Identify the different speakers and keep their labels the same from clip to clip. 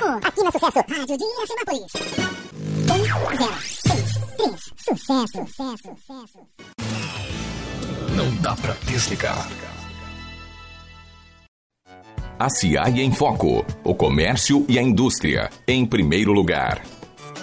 Speaker 1: Aqui na Sucesso, Rádio de Iracemápolis. 1, 0, 6, 3, sucesso, sucesso, sucesso.
Speaker 2: Não dá pra desligar. A CIAI em Foco. O comércio e a indústria. Em primeiro lugar.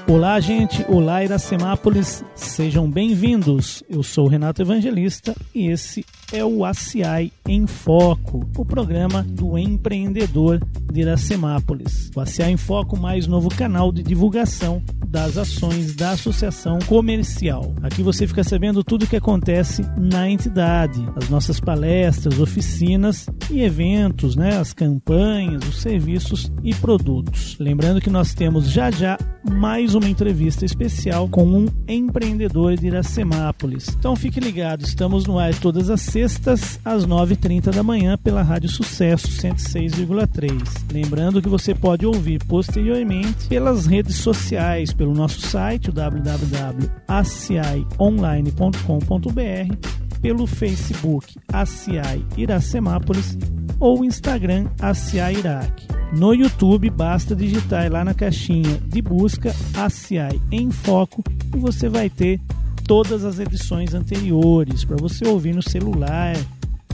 Speaker 3: Olá, gente. Olá, Iracemápolis. Sejam bem-vindos. Eu sou o Renato Evangelista e esse é o ACI em Foco, o programa do empreendedor de Iracemápolis. O ACI em Foco, mais novo canal de divulgação das ações da Associação Comercial. Aqui você fica sabendo tudo o que acontece na entidade, as nossas palestras, oficinas e eventos, né, as campanhas, os serviços e produtos. Lembrando que nós temos já já mais uma entrevista especial com um empreendedor de Iracemápolis. Então fique ligado, estamos no ar todas as sextas às 9h30 da manhã pela Rádio Sucesso 106,3. Lembrando que você pode ouvir posteriormente pelas redes sociais, pelo nosso site www.acionline.com.br, pelo Facebook ACI Iracemápolis ou Instagram ACI Iraque. No YouTube basta digitar lá na caixinha de busca ACI em Foco e você vai ter todas as edições anteriores para você ouvir no celular,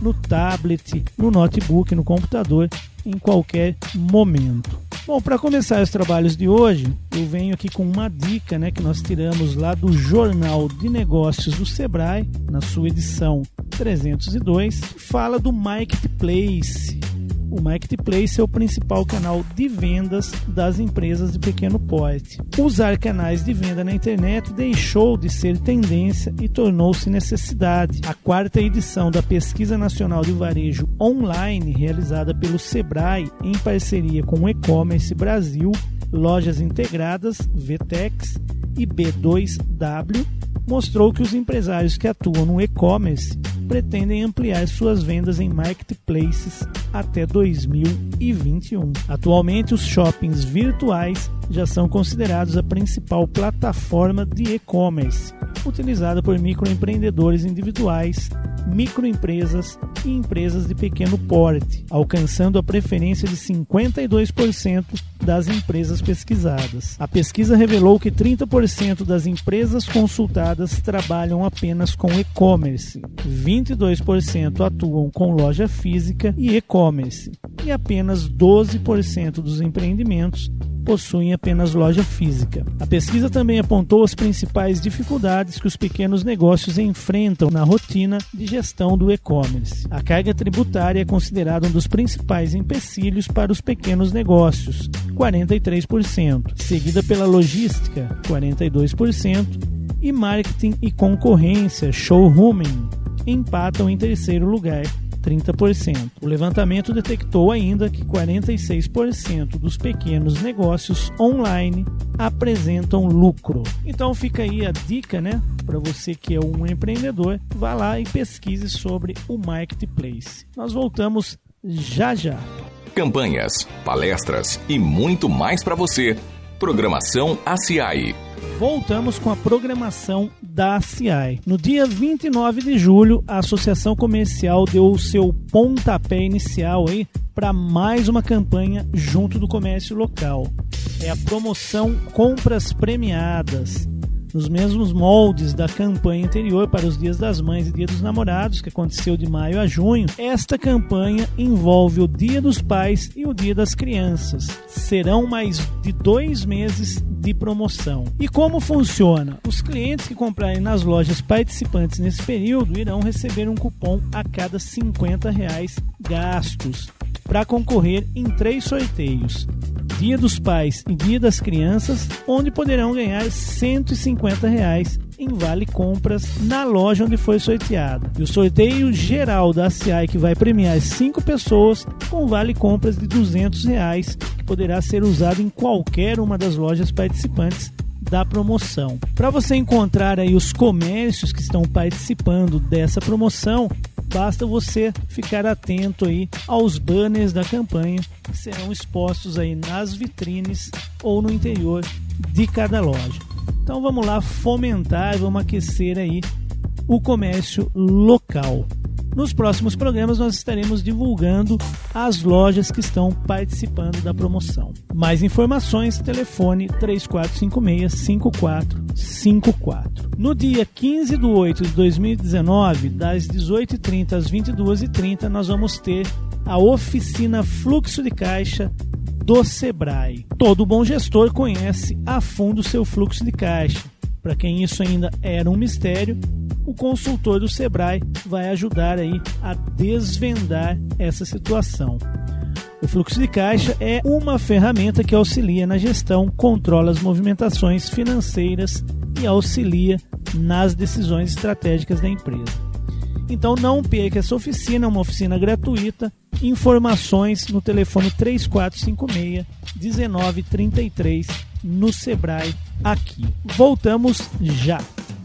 Speaker 3: no tablet, no notebook, no computador, em qualquer momento. Bom, para começar os trabalhos de hoje, eu venho aqui com uma dica né, que nós tiramos lá do Jornal de Negócios do Sebrae, na sua edição 302, que fala do Marketplace o Marketplace é o principal canal de vendas das empresas de pequeno porte. Usar canais de venda na internet deixou de ser tendência e tornou-se necessidade. A quarta edição da Pesquisa Nacional de Varejo Online, realizada pelo Sebrae em parceria com o E-Commerce Brasil, Lojas Integradas, VTEX e B2W, mostrou que os empresários que atuam no e-commerce pretendem ampliar suas vendas em marketplaces até 2021. Atualmente, os shoppings virtuais já são considerados a principal plataforma de e-commerce, utilizada por microempreendedores individuais, microempresas e empresas de pequeno porte, alcançando a preferência de 52% das empresas pesquisadas. A pesquisa revelou que 30% das empresas consultadas trabalham apenas com e-commerce, 22% atuam com loja física e e-commerce, e apenas 12% dos empreendimentos possuem apenas loja física. A pesquisa também apontou as principais dificuldades que os pequenos negócios enfrentam na rotina de gestão do e-commerce. A carga tributária é considerada um dos principais empecilhos para os pequenos negócios, 43%, seguida pela logística, 42%, e marketing e concorrência, showrooming, empatam em terceiro lugar, 30%. O levantamento detectou ainda que 46% dos pequenos negócios online apresentam lucro. Então fica aí a dica, né, para você que é um empreendedor, vá lá e pesquise sobre o marketplace. Nós voltamos já já.
Speaker 2: Campanhas, palestras e muito mais para você. Programação ACI
Speaker 3: voltamos com a programação da CI. No dia 29 de julho, a Associação Comercial deu o seu pontapé inicial aí para mais uma campanha junto do comércio local. É a promoção Compras Premiadas nos mesmos moldes da campanha anterior para os Dias das Mães e Dia dos Namorados, que aconteceu de maio a junho, esta campanha envolve o Dia dos Pais e o Dia das Crianças. Serão mais de dois meses de promoção. E como funciona? Os clientes que comprarem nas lojas participantes nesse período irão receber um cupom a cada 50 reais gastos para concorrer em três sorteios. Dia dos Pais e Dia das Crianças, onde poderão ganhar 150 reais em vale compras na loja onde foi sorteado. E o sorteio geral da CI que vai premiar cinco pessoas com vale compras de 200 reais, que poderá ser usado em qualquer uma das lojas participantes da promoção. Para você encontrar aí os comércios que estão participando dessa promoção, basta você ficar atento aí aos banners da campanha que serão expostos aí nas vitrines ou no interior de cada loja. Então vamos lá fomentar, vamos aquecer aí o comércio local. Nos próximos programas nós estaremos divulgando as lojas que estão participando da promoção. Mais informações, telefone 3456-5454. No dia 15 de 8 de 2019, das 18h30 às 22h30, nós vamos ter a oficina Fluxo de Caixa do Sebrae. Todo bom gestor conhece a fundo o seu fluxo de caixa. Para quem isso ainda era um mistério, o consultor do Sebrae vai ajudar aí a desvendar essa situação. O fluxo de caixa é uma ferramenta que auxilia na gestão, controla as movimentações financeiras e auxilia nas decisões estratégicas da empresa. Então não perca essa oficina, é uma oficina gratuita. Informações no telefone 3456 1933 no Sebrae aqui. Voltamos já.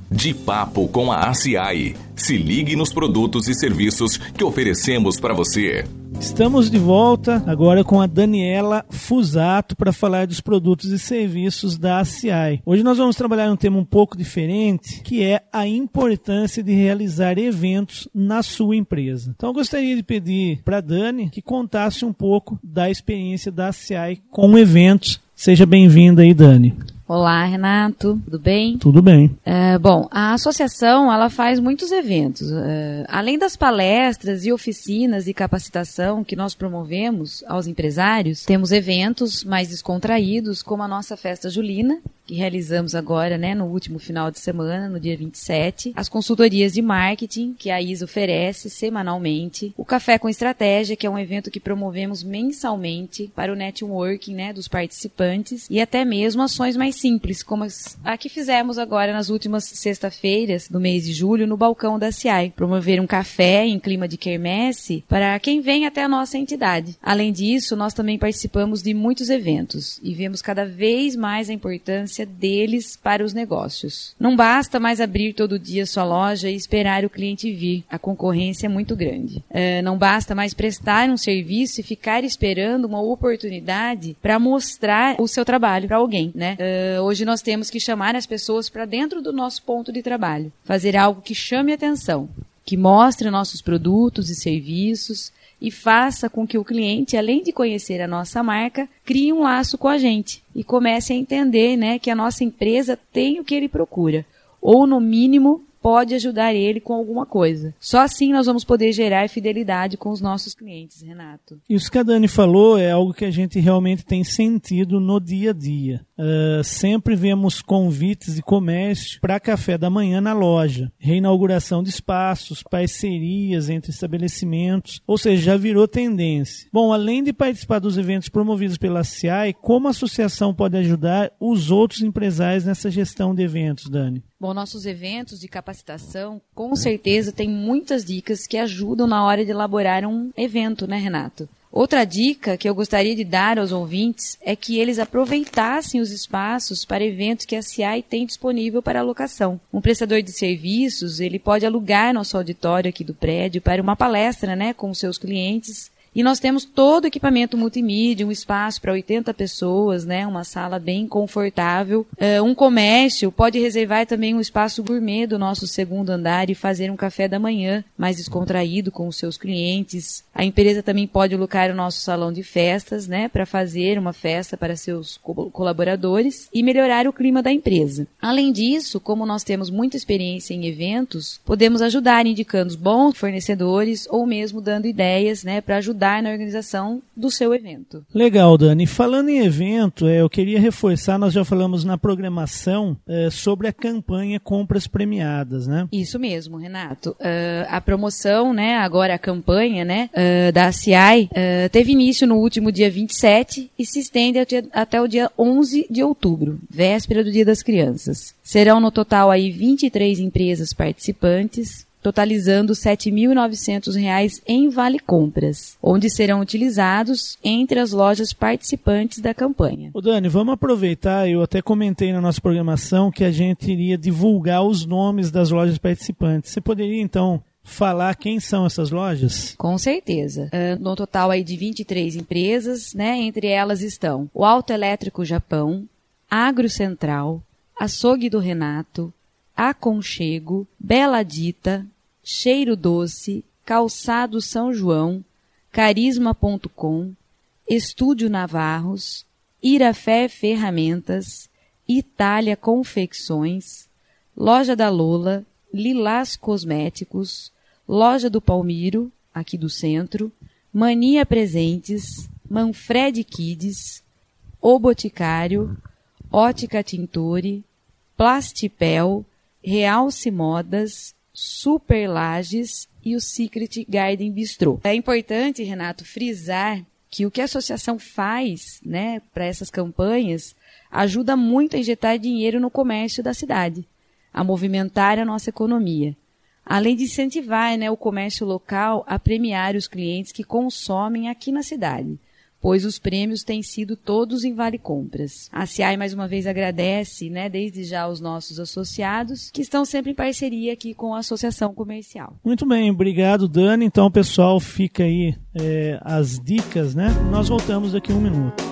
Speaker 2: De Papo com a ACI. Se ligue nos produtos e serviços que oferecemos para você.
Speaker 3: Estamos de volta agora com a Daniela Fusato para falar dos produtos e serviços da ACI. Hoje nós vamos trabalhar um tema um pouco diferente, que é a importância de realizar eventos na sua empresa. Então eu gostaria de pedir para a Dani que contasse um pouco da experiência da ACI com eventos. Seja bem-vinda aí, Dani.
Speaker 4: Olá, Renato, tudo bem?
Speaker 3: Tudo bem.
Speaker 4: É, bom, a associação ela faz muitos eventos. É, além das palestras e oficinas e capacitação que nós promovemos aos empresários, temos eventos mais descontraídos, como a nossa festa julina, que realizamos agora, né, no último final de semana, no dia 27, as consultorias de marketing que a ISA oferece semanalmente, o Café com Estratégia, que é um evento que promovemos mensalmente para o networking, né, dos participantes e até mesmo ações mais simples, como a que fizemos agora nas últimas sexta-feiras do mês de julho no balcão da CIAI, promover um café em clima de quermesse para quem vem até a nossa entidade. Além disso, nós também participamos de muitos eventos e vemos cada vez mais a importância deles para os negócios. Não basta mais abrir todo dia sua loja e esperar o cliente vir. A concorrência é muito grande. É, não basta mais prestar um serviço e ficar esperando uma oportunidade para mostrar o seu trabalho para alguém, né? É, hoje nós temos que chamar as pessoas para dentro do nosso ponto de trabalho, fazer algo que chame atenção, que mostre nossos produtos e serviços, e faça com que o cliente, além de conhecer a nossa marca, crie um laço com a gente e comece a entender né, que a nossa empresa tem o que ele procura. Ou, no mínimo, pode ajudar ele com alguma coisa. Só assim nós vamos poder gerar fidelidade com os nossos clientes, Renato.
Speaker 3: Isso que a Dani falou é algo que a gente realmente tem sentido no dia a dia. Uh, sempre vemos convites de comércio para café da manhã na loja, reinauguração de espaços, parcerias entre estabelecimentos, ou seja, já virou tendência. Bom, além de participar dos eventos promovidos pela CIAI, como a associação pode ajudar os outros empresários nessa gestão de eventos, Dani?
Speaker 4: Bom, nossos eventos de capacitação, com certeza, tem muitas dicas que ajudam na hora de elaborar um evento, né, Renato? Outra dica que eu gostaria de dar aos ouvintes é que eles aproveitassem os espaços para eventos que a CIAI tem disponível para alocação. Um prestador de serviços, ele pode alugar nosso auditório aqui do prédio para uma palestra, né, com seus clientes e nós temos todo o equipamento multimídia, um espaço para 80 pessoas, né? Uma sala bem confortável. Uh, um comércio pode reservar também um espaço gourmet do nosso segundo andar e fazer um café da manhã mais descontraído com os seus clientes. A empresa também pode alocar o nosso salão de festas, né? Para fazer uma festa para seus co colaboradores e melhorar o clima da empresa. Além disso, como nós temos muita experiência em eventos, podemos ajudar indicando bons fornecedores ou mesmo dando ideias, né? Para ajudar ajudar na organização do seu evento.
Speaker 3: Legal, Dani. Falando em evento, é, eu queria reforçar, nós já falamos na programação é, sobre a campanha Compras Premiadas, né?
Speaker 4: Isso mesmo, Renato. Uh, a promoção, né, agora a campanha, né, da CI, teve início no último dia 27 e se estende até o dia 11 de outubro, véspera do Dia das Crianças. Serão no total aí 23 empresas participantes, totalizando R$ 7.900 em vale compras, onde serão utilizados entre as lojas participantes da campanha.
Speaker 3: O Dani, vamos aproveitar, eu até comentei na nossa programação que a gente iria divulgar os nomes das lojas participantes. Você poderia então falar quem são essas lojas?
Speaker 4: Com certeza. Uh, no total aí de 23 empresas, né? Entre elas estão o Auto Elétrico Japão, Agro Central, Açougue do Renato, Aconchego, Bela Dita, Cheiro Doce, Calçado São João, Carisma.com, Estúdio Navarros, Irafé Ferramentas, Itália Confecções, Loja da Lola, Lilás Cosméticos, Loja do Palmiro, aqui do centro, Mania Presentes, Manfred Kids, O Boticário, Ótica Tintore, Plastipel, Realce Modas, Super Lages e o Secret Garden Bistrô. É importante, Renato, frisar que o que a associação faz né, para essas campanhas ajuda muito a injetar dinheiro no comércio da cidade, a movimentar a nossa economia. Além de incentivar né, o comércio local a premiar os clientes que consomem aqui na cidade pois os prêmios têm sido todos em Vale Compras. A CIAI mais uma vez agradece, né, desde já aos nossos associados, que estão sempre em parceria aqui com a Associação Comercial.
Speaker 3: Muito bem, obrigado Dani. Então, pessoal, fica aí é, as dicas, né? Nós voltamos daqui a um minuto.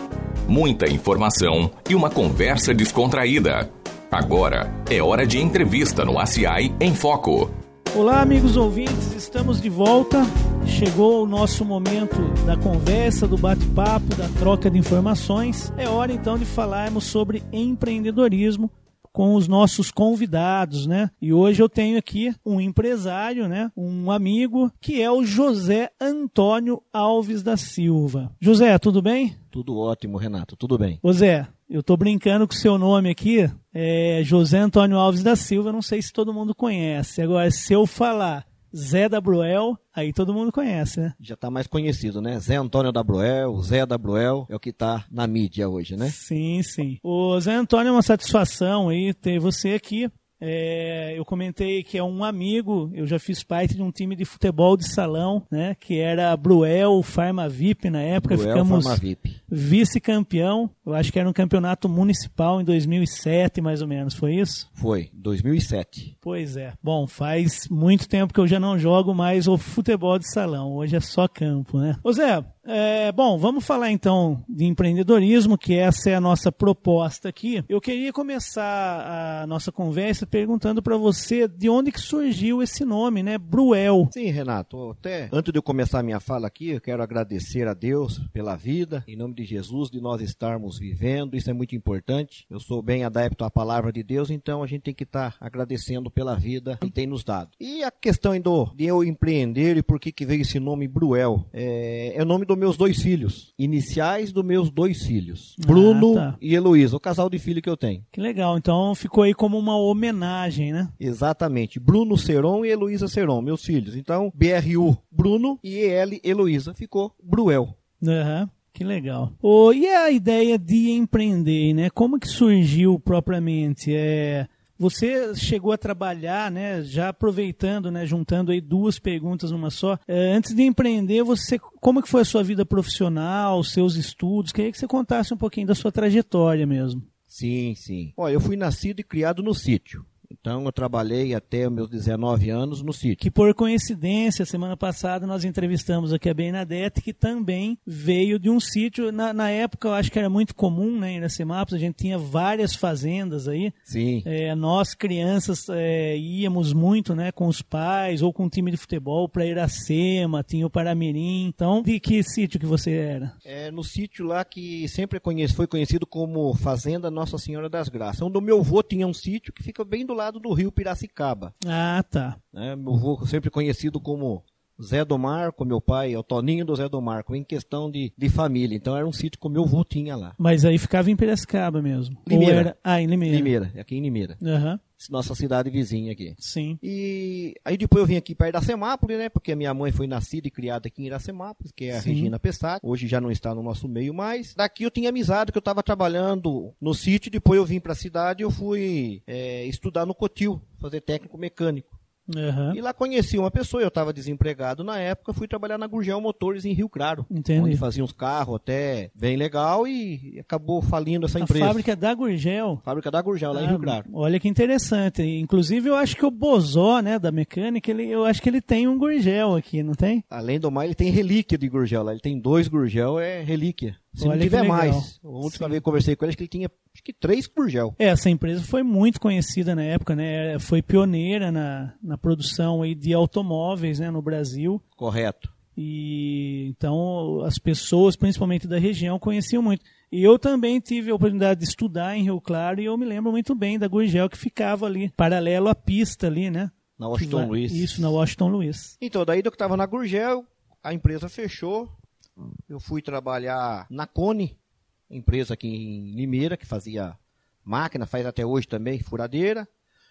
Speaker 2: Muita informação e uma conversa descontraída. Agora é hora de entrevista no ACI em Foco.
Speaker 3: Olá, amigos ouvintes, estamos de volta. Chegou o nosso momento da conversa, do bate-papo, da troca de informações. É hora então de falarmos sobre empreendedorismo com os nossos convidados, né? E hoje eu tenho aqui um empresário, né? Um amigo que é o José Antônio Alves da Silva. José, tudo bem?
Speaker 5: Tudo ótimo, Renato. Tudo bem.
Speaker 3: José, eu tô brincando com o seu nome aqui, é José Antônio Alves da Silva, não sei se todo mundo conhece. Agora, se eu falar Zé da Bruel, aí todo mundo conhece, né?
Speaker 5: Já está mais conhecido, né? Zé Antônio da Bruel, Zé da Bruel, é o que está na mídia hoje, né?
Speaker 3: Sim, sim. O Zé Antônio é uma satisfação aí ter você aqui. É, eu comentei que é um amigo, eu já fiz parte de um time de futebol de salão, né? Que era Bruel Farma VIP na época.
Speaker 5: Bruel
Speaker 3: Ficamos
Speaker 5: Farma VIP.
Speaker 3: Vice-campeão. Eu acho que era um campeonato municipal em 2007, mais ou menos. Foi isso?
Speaker 5: Foi, 2007.
Speaker 3: Pois é. Bom, faz muito tempo que eu já não jogo mais o futebol de salão. Hoje é só campo, né? Ô Zé, é, bom, vamos falar então de empreendedorismo, que essa é a nossa proposta aqui. Eu queria começar a nossa conversa perguntando para você de onde que surgiu esse nome, né? Bruel.
Speaker 5: Sim, Renato, até antes de eu começar a minha fala aqui, eu quero agradecer a Deus pela vida, em nome de Jesus, de nós estarmos vivendo, isso é muito importante. Eu sou bem adepto à palavra de Deus, então a gente tem que estar agradecendo pela vida que tem nos dado. E a questão do, de eu empreender e por que, que veio esse nome Bruel, é, é o nome dos meus dois filhos, iniciais dos meus dois filhos, Bruno
Speaker 3: tá.
Speaker 5: e Heloísa, o casal de filho que eu tenho.
Speaker 3: Que legal. Então ficou aí como uma homenagem, né?
Speaker 5: Exatamente. Bruno Seron e Heloísa Seron, meus filhos. Então, BRU Bruno e EL Heloísa ficou Bruel.
Speaker 3: Aham. Que legal. Oh, e a ideia de empreender, né? Como que surgiu propriamente? É, você chegou a trabalhar, né? Já aproveitando, né? Juntando aí duas perguntas numa só. É, antes de empreender, você, como que foi a sua vida profissional, seus estudos? Queria que você contasse um pouquinho da sua trajetória mesmo.
Speaker 5: Sim, sim. Olha, eu fui nascido e criado no sítio. Então eu trabalhei até meus 19 anos no sítio.
Speaker 3: Que por coincidência, semana passada nós entrevistamos aqui a Bernadette, que também veio de um sítio. Na, na época eu acho que era muito comum, né, em Iracemápolis, a gente tinha várias fazendas aí.
Speaker 5: Sim.
Speaker 3: É, nós, crianças, é, íamos muito né, com os pais ou com o time de futebol para Iracema, tinha o Paramirim. Então, de que sítio que você era?
Speaker 5: É no sítio lá que sempre foi conhecido como Fazenda Nossa Senhora das Graças. Onde o meu avô tinha um sítio que fica bem do lado do rio Piracicaba.
Speaker 3: Ah, tá.
Speaker 5: Né? Meu avô sempre conhecido como Zé do Marco, meu pai, é o Toninho do Zé do Marco, em questão de, de família. Então era um sítio que o meu avô tinha lá.
Speaker 3: Mas aí ficava em Piracicaba mesmo.
Speaker 5: Limeira.
Speaker 3: Ou era... Ah, em Limeira.
Speaker 5: Limeira, aqui em Limeira.
Speaker 3: Aham,
Speaker 5: Nossa cidade vizinha aqui.
Speaker 3: sim.
Speaker 5: E aí depois eu vim aqui para Iracemápolis, né? Porque a minha mãe foi nascida e criada aqui em Iracemápolis, que é a
Speaker 3: Sim.
Speaker 5: Regina Pessac. Hoje já não está no nosso meio mais. Daqui eu tinha amizade que eu estava trabalhando no sítio, depois eu vim para a cidade e eu fui é, estudar no Cotil, fazer técnico mecânico.
Speaker 3: Aham.
Speaker 5: E lá conheci uma pessoa, eu estava desempregado na época, fui trabalhar na Gurgel Motores em Rio Claro.
Speaker 3: Entendi.
Speaker 5: Onde fazia uns carros até bem legal e acabou falindo essa
Speaker 3: A
Speaker 5: empresa.
Speaker 3: fábrica da Gurgel.
Speaker 5: Fábrica da Gurgel, lá em
Speaker 3: Ah,
Speaker 5: Rio Claro.
Speaker 3: Olha que interessante. Inclusive, eu acho que o Bozó, né, da mecânica, ele, eu acho que ele tem um Gurgel aqui, não tem?
Speaker 5: Além do mais, ele tem relíquia de Gurgel lá. Ele tem dois Gurgel, é relíquia. Se não
Speaker 3: Olha que
Speaker 5: tiver mais. A última
Speaker 3: Sim.
Speaker 5: vez que eu conversei com ele, acho que ele tinha acho que três Gurgel.
Speaker 3: É, essa empresa foi muito conhecida na época, né? Foi pioneira na, na produção aí de automóveis né, no Brasil.
Speaker 5: Correto.
Speaker 3: E então as pessoas, principalmente da região, conheciam muito. E eu também tive a oportunidade de estudar em Rio Claro e eu me lembro muito bem da Gurgel que ficava ali, paralelo à pista ali, né?
Speaker 5: Na Washington
Speaker 3: Que
Speaker 5: Luiz.
Speaker 3: Isso, na Washington Luiz.
Speaker 5: Então, daí que eu estava na Gurgel, a empresa fechou. Eu fui trabalhar na Cone, empresa aqui em Limeira, que fazia máquina, faz até hoje também, furadeira.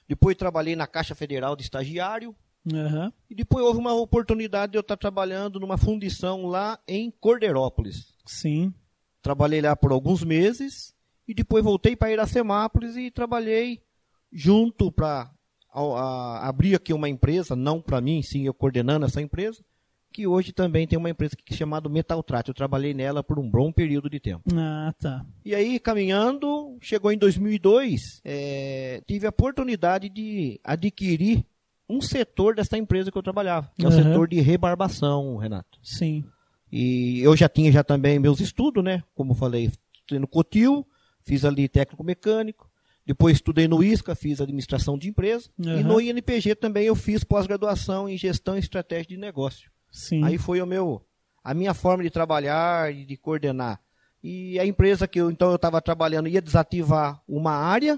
Speaker 5: Depois trabalhei na Caixa Federal de estagiário.
Speaker 3: Aham.
Speaker 5: E depois houve uma oportunidade de eu estar trabalhando numa fundição lá em Cordeirópolis.
Speaker 3: Sim.
Speaker 5: Trabalhei lá por alguns meses e depois voltei para Iracemápolis e trabalhei junto para abrir aqui uma empresa, não para mim, sim eu coordenando essa empresa, que hoje também tem uma empresa que é chamada Metaltrat. Eu trabalhei nela por um bom período de tempo.
Speaker 3: Ah, tá.
Speaker 5: E aí, caminhando, chegou em 2002, eh, tive a oportunidade de adquirir um setor dessa empresa que eu trabalhava, que é o setor de rebarbação, Renato.
Speaker 3: Sim.
Speaker 5: E eu já tinha já também meus estudos, né? Como eu falei, estudei no Cotil, fiz ali técnico mecânico, depois estudei no ISCA, fiz administração de empresa, e
Speaker 3: Aham.
Speaker 5: no INPG também eu fiz pós-graduação em gestão e estratégia de negócio.
Speaker 3: Sim.
Speaker 5: Aí foi o meu a minha forma de trabalhar e de coordenar. E a empresa que eu então eu estava trabalhando ia desativar uma área,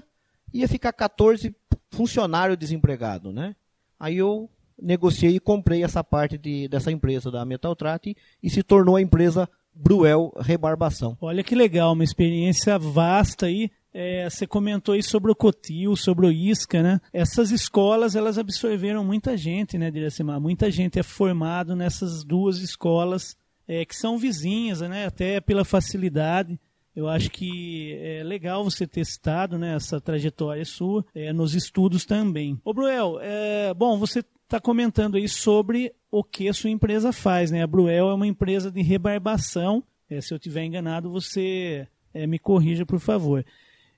Speaker 5: ia ficar 14 funcionários desempregados, né? Aí eu negociei e comprei essa parte de, dessa empresa da Metaltrat e, e se tornou a empresa Bruel Rebarbação.
Speaker 3: Olha que legal, uma experiência vasta aí. É, você comentou aí sobre o Cotil, sobre o Isca, né? Essas escolas, elas absorveram muita gente, né, Diracemar? Muita gente é formado nessas duas escolas é, que são vizinhas, né? Até pela facilidade. Eu acho que é legal você ter citado né, essa trajetória sua é, nos estudos também. Ô, Bruel, é, bom, você está comentando aí sobre o que a sua empresa faz, né? A Bruel é uma empresa de rebarbação. É, se eu tiver enganado, você é, me corrija, por favor.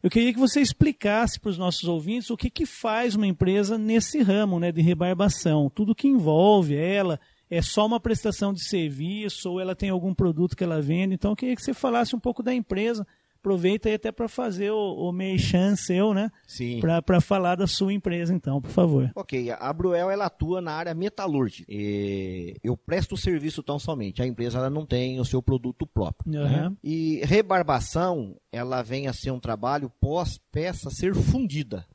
Speaker 3: Eu queria que você explicasse para os nossos ouvintes o que, que faz uma empresa nesse ramo né, de rebarbação. Tudo que envolve ela, é só uma prestação de serviço ou ela tem algum produto que ela vende. Então, eu queria que você falasse um pouco da empresa. Aproveita aí até para fazer o, o merchan seu, né?
Speaker 5: Sim.
Speaker 3: Para falar da sua empresa, então, por favor.
Speaker 5: Ok, a Bruel ela atua na área metalúrgica. E eu presto serviço tão somente. A empresa ela não tem o seu produto próprio. né?
Speaker 3: Aham.
Speaker 5: E rebarbação, ela vem a ser um trabalho pós peça ser fundida.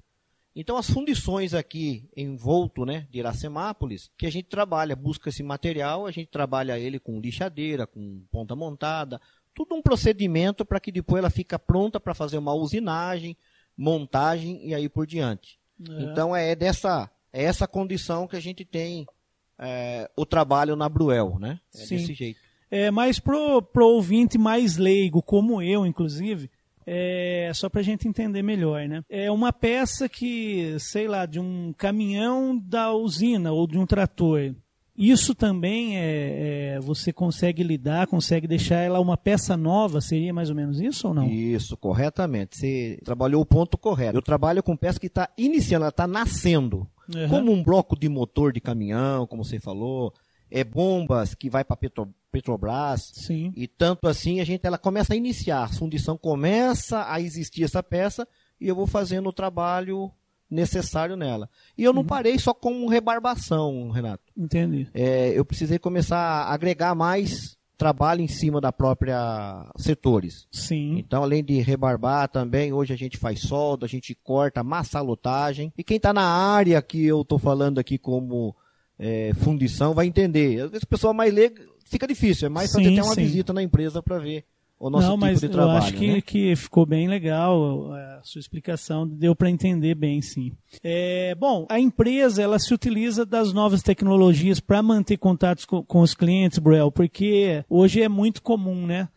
Speaker 5: Então as fundições aqui em Volto, né, de Iracemápolis, que a gente trabalha, busca esse material, a gente trabalha ele com lixadeira, com ponta montada, tudo um procedimento para que depois ela fica pronta para fazer uma usinagem, montagem e aí por diante. Então é dessa é essa condição que a gente tem é, o trabalho na Bruel, né? É
Speaker 3: Sim.
Speaker 5: desse jeito.
Speaker 3: É, mas pro, pro ouvinte mais leigo, como eu, inclusive, é, só pra gente entender melhor, né? É uma peça que, sei lá, de um caminhão da usina ou de um trator. Isso também é, é, você consegue lidar, consegue deixar ela uma peça nova? Seria mais ou menos isso ou não?
Speaker 5: Isso, corretamente. Você trabalhou o ponto correto. Eu trabalho com peça que está iniciando, ela está nascendo.
Speaker 3: Aham.
Speaker 5: Como um bloco de motor de caminhão, como você falou, é bombas que vai para Petro, Petrobras.
Speaker 3: Sim.
Speaker 5: E tanto assim a gente ela começa a iniciar, a fundição começa a existir essa peça e eu vou fazendo o trabalho necessário nela. E eu não
Speaker 3: Uhum.
Speaker 5: parei só com rebarbação, Renato.
Speaker 3: Entendi.
Speaker 5: É, eu precisei começar a agregar mais trabalho em cima da própria setores.
Speaker 3: Sim.
Speaker 5: Então, além de rebarbar também, hoje a gente faz solda, a gente corta massalotagem. E quem está na área que eu estou falando aqui como é, fundição vai entender. Às vezes o pessoal mais leigo fica difícil, é mais fazer até uma
Speaker 3: sim.
Speaker 5: visita na empresa para ver o nosso
Speaker 3: não,
Speaker 5: tipo
Speaker 3: mas
Speaker 5: de
Speaker 3: eu
Speaker 5: trabalho.
Speaker 3: acho que,
Speaker 5: né?
Speaker 3: que ficou bem legal a sua explicação, deu para entender bem, sim. É, bom, a empresa ela se utiliza das novas tecnologias para manter contatos com, com os clientes, Bruel, porque hoje é muito comum, né?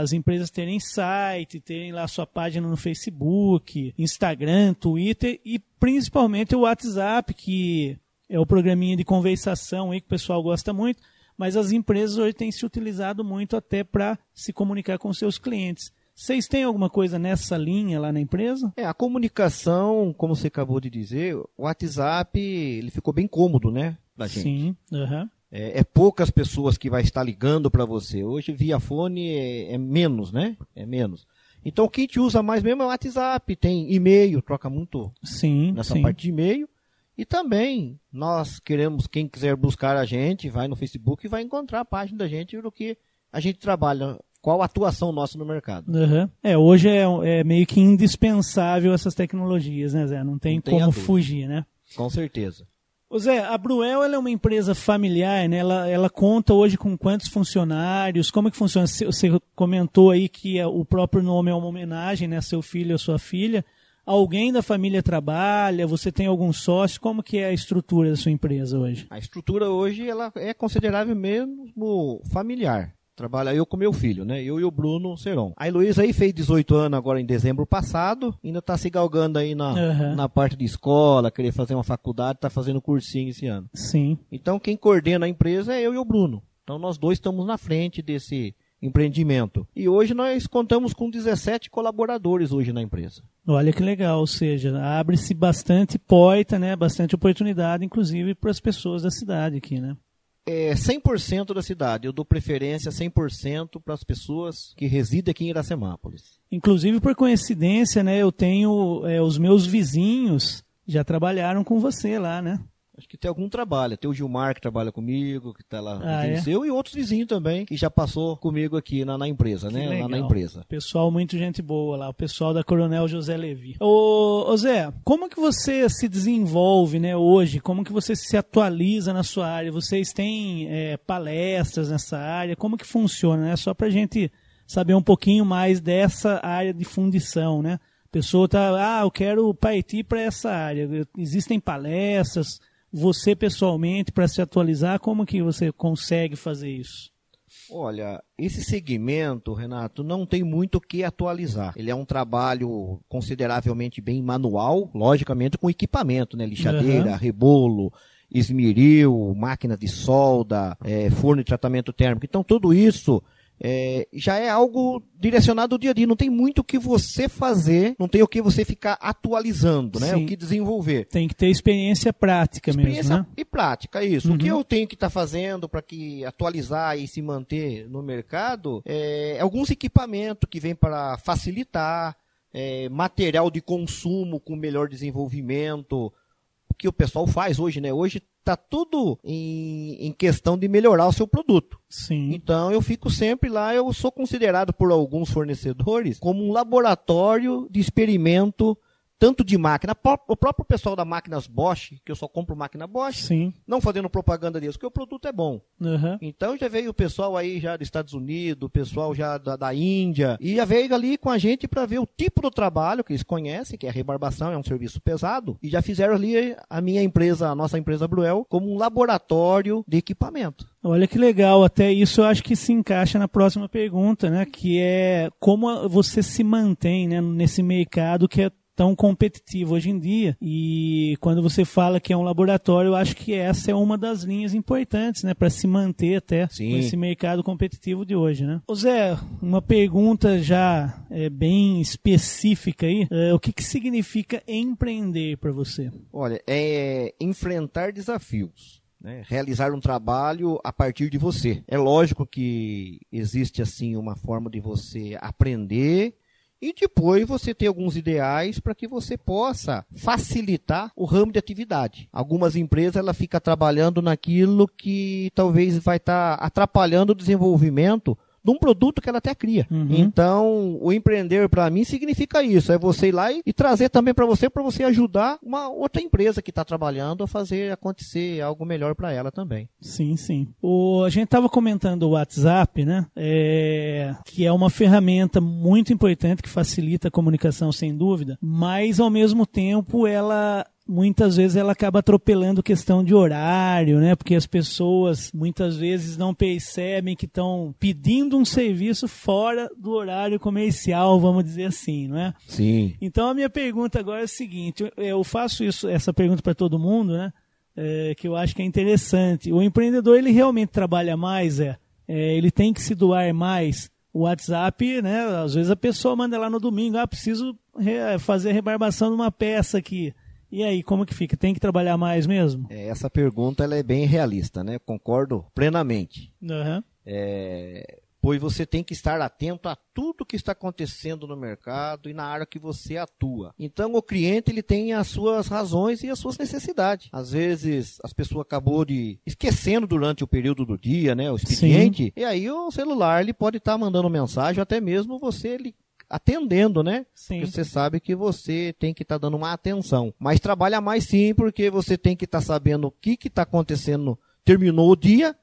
Speaker 3: As empresas terem site, terem lá sua página no Facebook, Instagram, Twitter e principalmente o WhatsApp, que é o programinha de conversação aí que o pessoal gosta muito mas as empresas hoje têm se utilizado muito até para se comunicar com seus clientes. Vocês têm alguma coisa nessa linha lá na empresa?
Speaker 5: É, a comunicação, como você acabou de dizer, o WhatsApp, ele ficou bem cômodo, né, pra gente.
Speaker 3: Sim. aham.
Speaker 5: É, é poucas pessoas que vai estar ligando para você. Hoje, via fone, é, é menos, né? É menos. Então, o que a gente usa mais mesmo é o WhatsApp, tem e-mail, troca muito
Speaker 3: Sim,
Speaker 5: nessa
Speaker 3: sim.
Speaker 5: parte de e-mail. E também, nós queremos, quem quiser buscar a gente, vai no Facebook e vai encontrar a página da gente do que a gente trabalha, qual a atuação nossa no mercado.
Speaker 3: Aham. É, hoje é, é meio que indispensável essas tecnologias, né, Zé? Não tem
Speaker 5: Não tenha
Speaker 3: como fugir, né?
Speaker 5: Com certeza.
Speaker 3: Ô Zé, a Bruel ela é uma empresa familiar, né? Ela, ela conta hoje com quantos funcionários? Como é que funciona? Você você comentou aí que é- o próprio nome é uma homenagem, né? Seu filho ou sua filha. Alguém da família trabalha? Você tem algum sócio? Como que é a estrutura da sua empresa hoje?
Speaker 5: A estrutura hoje ela é considerável mesmo familiar. Trabalha eu com meu filho, né? Eu e o Bruno Seron. A Heloísa aí fez 18 anos agora em dezembro passado. Ainda tá se galgando aí na,
Speaker 3: Aham.
Speaker 5: na parte de escola, querer fazer uma faculdade, tá fazendo cursinho esse ano.
Speaker 3: Sim.
Speaker 5: Então quem coordena a empresa é eu e o Bruno. Então nós dois estamos na frente desse empreendimento. E hoje nós contamos com 17 colaboradores hoje na empresa.
Speaker 3: Olha que legal, ou seja, abre-se bastante porta, né? Bastante oportunidade, inclusive para as pessoas da cidade aqui, né?
Speaker 5: É 100% da cidade. Eu dou preferência 100% para as pessoas que residem aqui em Iracemápolis.
Speaker 3: Inclusive, por coincidência, né, eu tenho é, os meus vizinhos já trabalharam com você lá, né?
Speaker 5: Acho que tem algum trabalho. Tem o Gilmar que trabalha comigo, que está lá
Speaker 3: Ah,
Speaker 5: no
Speaker 3: é?
Speaker 5: seu, e outros vizinhos também, que já passou comigo aqui na, na empresa, né? Lá na
Speaker 3: legal.
Speaker 5: empresa.
Speaker 3: Pessoal, muito gente boa lá, o pessoal da Coronel José Levi. Ô, ô Zé, como que você se desenvolve, né, hoje? Como que você se atualiza na sua área? Vocês têm é, palestras nessa área? Como que funciona, né? Só pra gente saber um pouquinho mais dessa área de fundição, né? A pessoa tá, ah, eu quero partir para essa área. Existem palestras, você pessoalmente para se atualizar, como que você consegue fazer isso?
Speaker 5: Olha, esse segmento, Renato, não tem muito o que atualizar. Ele é um trabalho consideravelmente bem manual, logicamente com equipamento, né? Lixadeira,
Speaker 3: Aham.
Speaker 5: rebolo, esmeril, máquina de solda, eh, forno de tratamento térmico. Então, tudo isso eh, já é algo direcionado ao dia a dia. Não tem muito o que você fazer, não tem o que você ficar atualizando, né?
Speaker 3: Sim.
Speaker 5: O que desenvolver.
Speaker 3: Tem que ter experiência prática
Speaker 5: Experiência
Speaker 3: mesmo, né?
Speaker 5: e prática, isso. O que
Speaker 3: Uhum.
Speaker 5: eu tenho que estar fazendo para que atualizar e se manter no mercado é alguns equipamentos que vêm para facilitar, é, material de consumo com melhor desenvolvimento, o que o pessoal faz hoje, né? Hoje está tudo em, em questão de melhorar o seu produto.
Speaker 3: Sim.
Speaker 5: Então eu fico sempre lá, eu sou considerado por alguns fornecedores como um laboratório de experimento tanto de máquina, o próprio pessoal da máquinas Bosch, que eu só compro máquina Bosch,
Speaker 3: Sim.
Speaker 5: não fazendo propaganda deles, porque o produto é bom.
Speaker 3: Aham.
Speaker 5: Então já veio o pessoal aí já dos Estados Unidos, o pessoal já da, da Índia, e já veio ali com a gente para ver o tipo do trabalho que eles conhecem, que é a rebarbação, é um serviço pesado, e já fizeram ali a minha empresa, a nossa empresa Bruel, como um laboratório de equipamento.
Speaker 3: Olha que legal, até isso eu acho que se encaixa na próxima pergunta, né? Que é como você se mantém né, nesse mercado que é tão competitivo hoje em dia. E quando você fala que é um laboratório, eu acho que essa é uma das linhas importantes, né? Para se manter até
Speaker 5: Sim.
Speaker 3: nesse mercado competitivo de hoje, né? Ô Zé, uma pergunta já é, bem específica aí. É, o que, que significa empreender para você?
Speaker 5: Olha, é enfrentar desafios. né? Realizar um trabalho a partir de você. É lógico que existe assim uma forma de você aprender e depois você ter alguns ideais para que você possa facilitar o ramo de atividade. Algumas empresas ela fica trabalhando naquilo que talvez vai estar atrapalhando o desenvolvimento de um produto que ela até cria.
Speaker 3: Uhum.
Speaker 5: Então, o empreender para mim significa isso, é você ir lá e, e trazer também para você, para você ajudar uma outra empresa que está trabalhando a fazer acontecer algo melhor para ela também.
Speaker 3: Sim, sim. O, a gente estava comentando o WhatsApp, né? É, que é uma ferramenta muito importante que facilita a comunicação, sem dúvida, mas ao mesmo tempo ela muitas vezes ela acaba atropelando questão de horário, né? Porque as pessoas muitas vezes não percebem que estão pedindo um serviço fora do horário comercial, vamos dizer assim, não é?
Speaker 5: Sim.
Speaker 3: Então a minha pergunta agora é a seguinte: eu- faço isso, essa pergunta para todo mundo, né? É, que eu acho que é interessante. O empreendedor ele realmente trabalha mais, é, É, ele tem que se doar mais. O WhatsApp, né? Às vezes a pessoa manda lá no domingo, ah, preciso re- fazer a rebarbação de uma peça aqui. E aí, como que fica? Tem que trabalhar mais mesmo?
Speaker 5: É, essa pergunta ela é bem realista, né? Concordo plenamente.
Speaker 3: Aham.
Speaker 5: É, pois você tem que estar atento a tudo que está acontecendo no mercado e na área que você atua. Então o cliente ele tem as suas razões e as suas necessidades. Às vezes as pessoas acabou de esquecendo durante o período do dia, né, o expediente, e aí o celular ele pode estar mandando mensagem, até mesmo você ele atendendo, né?
Speaker 3: Sim.
Speaker 5: Porque Você sabe que você tem que estar dando uma atenção. Mas trabalha mais sim, porque você tem que estar sabendo o que está acontecendo. Terminou o dia,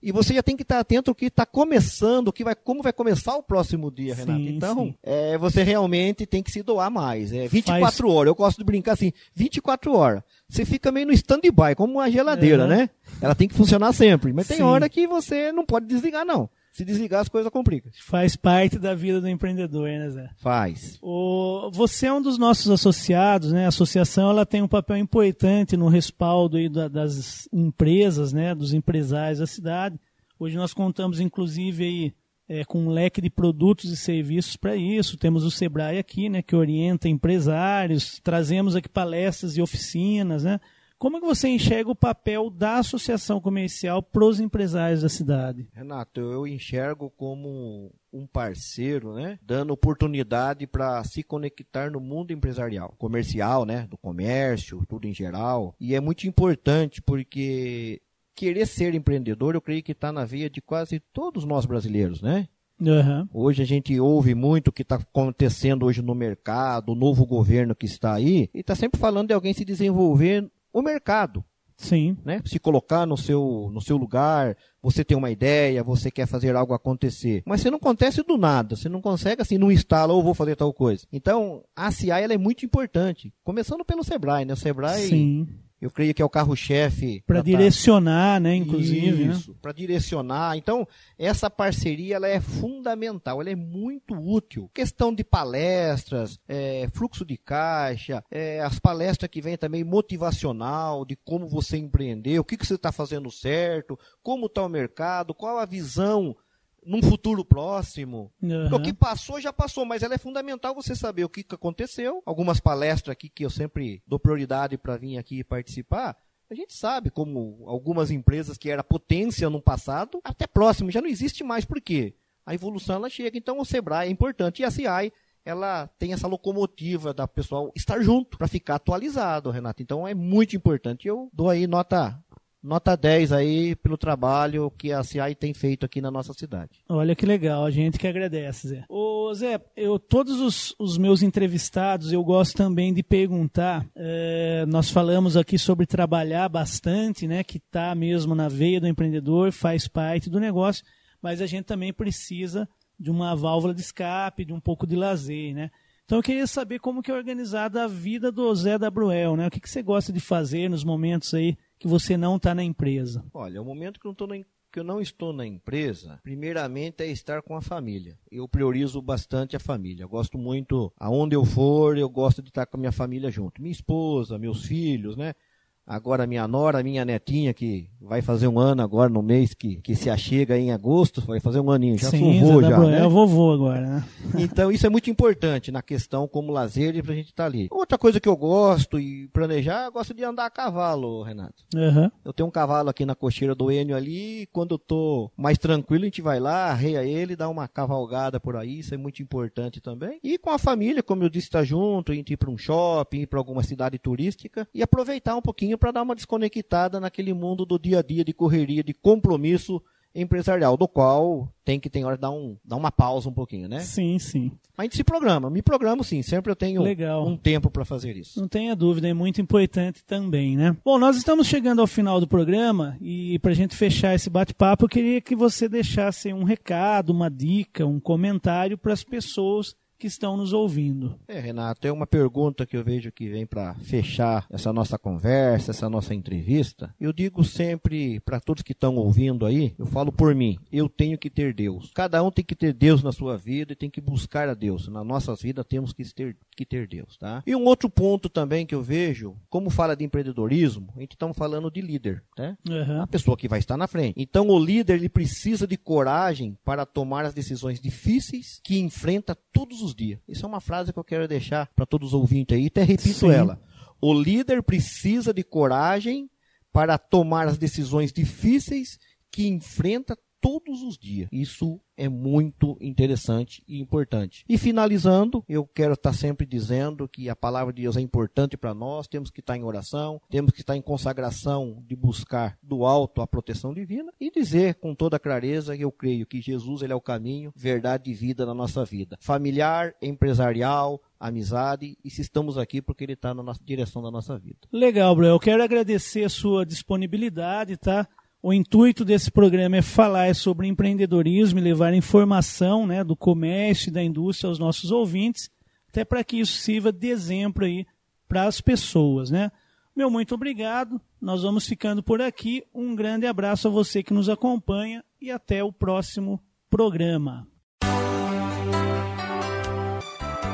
Speaker 5: e você já tem que estar atento ao que está começando, o que vai, como vai começar o próximo dia,
Speaker 3: Sim,
Speaker 5: Renato. Então, é, você realmente tem que se doar mais. É 24
Speaker 3: Faz-
Speaker 5: horas. Eu gosto de brincar assim, 24 horas. Você fica meio no stand-by, como uma geladeira,
Speaker 3: Uhum.
Speaker 5: né? Ela tem que funcionar sempre. Mas tem
Speaker 3: Sim.
Speaker 5: hora que você não pode desligar, não. Se desligar, as coisas complicam.
Speaker 3: Faz parte da vida do empreendedor, né, Zé?
Speaker 5: Faz.
Speaker 3: O, você é um dos nossos associados, né? A associação ela tem um papel importante no respaldo aí da- das empresas, né? Dos empresários da cidade. Hoje nós contamos, inclusive, aí, é, com um leque de produtos e serviços para isso. Temos o Sebrae aqui, né? Que orienta empresários. Trazemos aqui palestras e oficinas, né? Como é que você enxerga o papel da associação comercial para os empresários da cidade?
Speaker 5: Renato, eu enxergo como um parceiro, né? Dando oportunidade para se conectar no mundo empresarial, comercial, né? Do comércio, tudo em geral. E é muito importante porque querer ser empreendedor, eu creio que está na veia de quase todos nós brasileiros, né?
Speaker 3: Aham.
Speaker 5: Hoje a gente ouve muito o que está acontecendo hoje no mercado, o novo governo que está aí, e está sempre falando de alguém se desenvolver o mercado
Speaker 3: Sim.
Speaker 5: né? Se colocar no seu, no seu lugar, você tem uma ideia, você quer fazer algo acontecer. Mas você não acontece do nada, você não consegue assim, não instala ou vou fazer tal coisa. Então, a CI ela é muito importante. Começando pelo Sebrae, né? O Sebrae,
Speaker 3: Sim.
Speaker 5: Eu creio que é o carro-chefe.
Speaker 3: Para direcionar, né? Inclusive, né?
Speaker 5: Isso, para direcionar. Então, essa parceria ela é fundamental, ela é muito útil. Questão de palestras, é, fluxo de caixa, é, as palestras que vêm também motivacional, de como você empreender, o que, que você está fazendo certo, como está o mercado, qual a visão num futuro próximo.
Speaker 3: Aham.
Speaker 5: O que passou, já passou, mas ela é fundamental você saber o que, que aconteceu. Algumas palestras aqui que eu sempre dou prioridade para vir aqui participar. A gente sabe como algumas empresas que era potência no passado, até próximo, já não existe mais. Por quê? A evolução ela chega. Então o Sebrae é importante. E a CI, ela tem essa locomotiva da pessoal estar junto para ficar atualizado, Renato. Então é muito importante. Eu dou aí nota nota 10 aí pelo trabalho que a CI tem feito aqui na nossa cidade.
Speaker 3: Olha que legal, a gente que agradece, Zé. Ô, Zé, eu, todos os, os meus entrevistados, eu gosto também de perguntar. eh, nós falamos aqui sobre trabalhar bastante, né? Que tá mesmo na veia do empreendedor, faz parte do negócio, mas a gente também precisa de uma válvula de escape, de um pouco de lazer, né? Então eu queria saber como que é organizada a vida do Zé da Bruel, né? O que, que você gosta de fazer nos momentos aí que você não está na empresa?
Speaker 5: Olha, o momento que eu, não tô na em- que eu não estou na empresa, primeiramente é estar com a família. Eu priorizo bastante a família. Eu gosto muito, aonde eu for, eu gosto de estar com a minha família junto. Minha esposa, meus filhos, né? Agora minha nora, minha netinha, que vai fazer um ano agora no mês que, que se achega em agosto, vai fazer um aninho. Já
Speaker 3: Sim,
Speaker 5: sou vô
Speaker 3: Zé da
Speaker 5: já, né?
Speaker 3: é vovô agora, né?
Speaker 5: Então isso é muito importante na questão como lazer e pra gente estar ali. Outra coisa que eu gosto e planejar, eu gosto de andar a cavalo, Renato.
Speaker 3: Aham.
Speaker 5: Eu tenho um cavalo aqui na cocheira do Enio ali, quando eu tô mais tranquilo, a gente vai lá, arreia ele, dá uma cavalgada por aí, isso é muito importante também. E com a família, como eu disse, tá junto, a gente ir para um shopping, ir para alguma cidade turística e aproveitar um pouquinho para dar uma desconectada naquele mundo do dia a dia de correria, de compromisso empresarial, do qual tem que tem hora de dar, um, dar uma pausa um pouquinho, né?
Speaker 3: Sim, sim.
Speaker 5: A gente se programa, me programo sim, sempre eu tenho
Speaker 3: Legal.
Speaker 5: um tempo para fazer isso.
Speaker 3: Não tenha dúvida, é muito importante também, né? Bom, nós estamos chegando ao final do programa e para a gente fechar esse bate-papo, eu queria que você deixasse um recado, uma dica, um comentário para as pessoas que estão nos ouvindo.
Speaker 5: É, Renato, é uma pergunta que eu vejo que vem para fechar essa nossa conversa, essa nossa entrevista. Eu digo sempre para todos que estão ouvindo aí, eu falo por mim, eu tenho que ter Deus. Cada um tem que ter Deus na sua vida e tem que buscar a Deus. Nas nossas vidas temos que ter, que ter Deus, tá? E um outro ponto também que eu vejo, como fala de empreendedorismo, a gente está falando de líder, né?
Speaker 3: Aham.
Speaker 5: a pessoa que vai estar na frente. Então o líder ele precisa de coragem para tomar as decisões difíceis que enfrenta todos os dias. Isso é uma frase que eu quero deixar para todos os ouvintes aí, até repito
Speaker 3: Sim.
Speaker 5: ela. O líder precisa de coragem para tomar as decisões difíceis que enfrenta todos os dias. Isso é muito interessante e importante. E finalizando, eu quero estar sempre dizendo que a palavra de Deus é importante para nós, temos que estar em oração, temos que estar em consagração de buscar do alto a proteção divina e dizer com toda clareza que eu creio que Jesus ele é o caminho, verdade e vida na nossa vida. Familiar, empresarial, amizade e se estamos aqui porque ele está na direção da nossa vida.
Speaker 3: Legal, Bruno. Eu quero agradecer a sua disponibilidade, tá? O intuito desse programa é falar sobre empreendedorismo e levar informação né, do comércio e da indústria aos nossos ouvintes, até para que isso sirva de exemplo aí para as pessoas. Né? Meu muito obrigado. Nós vamos ficando por aqui. Um grande abraço a você que nos acompanha e até o próximo programa.